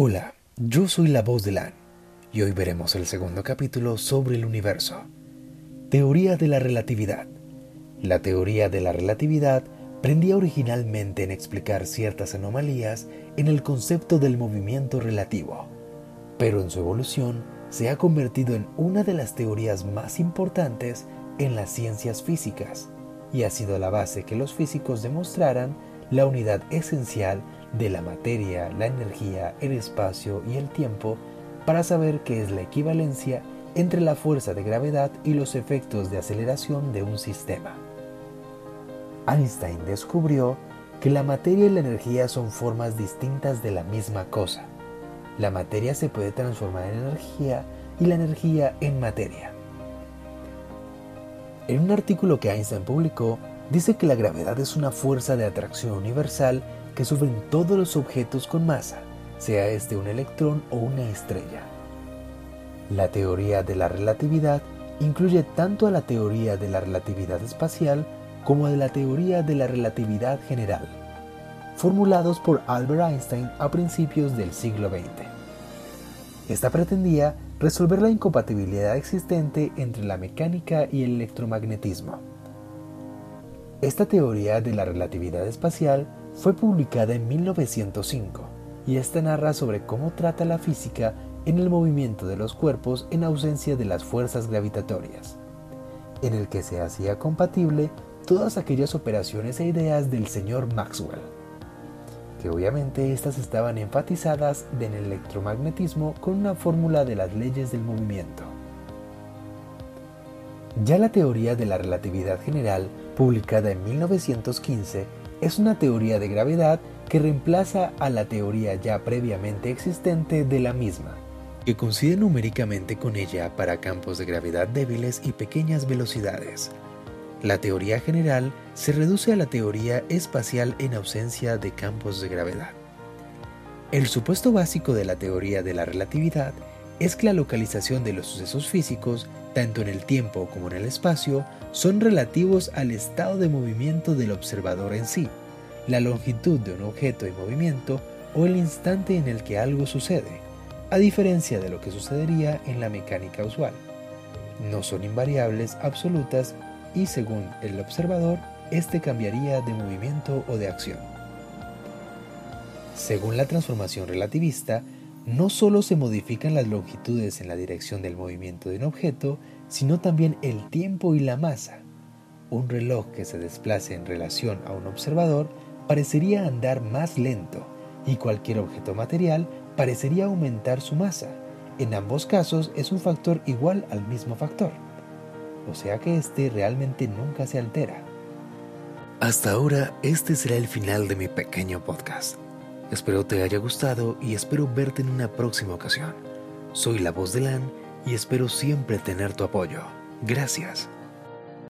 Hola, yo soy la voz de Lan y hoy veremos el segundo capítulo sobre el universo. Teoría de la relatividad. La teoría de la relatividad prendía originalmente en explicar ciertas anomalías en el concepto del movimiento relativo, pero en su evolución se ha convertido en una de las teorías más importantes en las ciencias físicas y ha sido la base que los físicos demostraran la unidad esencial de la materia, la energía, el espacio y el tiempo para saber qué es la equivalencia entre la fuerza de gravedad y los efectos de aceleración de un sistema. Einstein descubrió que la materia y la energía son formas distintas de la misma cosa. La materia se puede transformar en energía y la energía en materia. En un artículo que Einstein publicó, dice que la gravedad es una fuerza de atracción universal que sufren todos los objetos con masa, sea este un electrón o una estrella. La teoría de la relatividad incluye tanto a la teoría de la relatividad espacial como a la teoría de la relatividad general, formulados por Albert Einstein a principios del siglo XX. Esta pretendía resolver la incompatibilidad existente entre la mecánica y el electromagnetismo. Esta teoría de la relatividad espacial fue publicada en 1905 y esta narra sobre cómo trata la física en el movimiento de los cuerpos en ausencia de las fuerzas gravitatorias, en el que se hacía compatible todas aquellas operaciones e ideas del señor Maxwell, que obviamente estas estaban enfatizadas en el electromagnetismo con una fórmula de las leyes del movimiento. Ya la teoría de la relatividad general, publicada en 1915, es una teoría de gravedad que reemplaza a la teoría ya previamente existente de la misma, que coincide numéricamente con ella para campos de gravedad débiles y pequeñas velocidades. La teoría general se reduce a la teoría espacial en ausencia de campos de gravedad. El supuesto básico de la teoría de la relatividad es que la localización de los sucesos físicos, tanto en el tiempo como en el espacio, son relativos al estado de movimiento del observador en sí, la longitud de un objeto en movimiento o el instante en el que algo sucede, a diferencia de lo que sucedería en la mecánica usual. No son invariables absolutas y según el observador, éste cambiaría de movimiento o de acción. Según la transformación relativista, no solo se modifican las longitudes en la dirección del movimiento de un objeto, sino también el tiempo y la masa. Un reloj que se desplace en relación a un observador parecería andar más lento y cualquier objeto material parecería aumentar su masa. En ambos casos es un factor igual al mismo factor. O sea que este realmente nunca se altera. Hasta ahora, este será el final de mi pequeño podcast. Espero te haya gustado y espero verte en una próxima ocasión. Soy la voz de Lan y espero siempre tener tu apoyo. Gracias.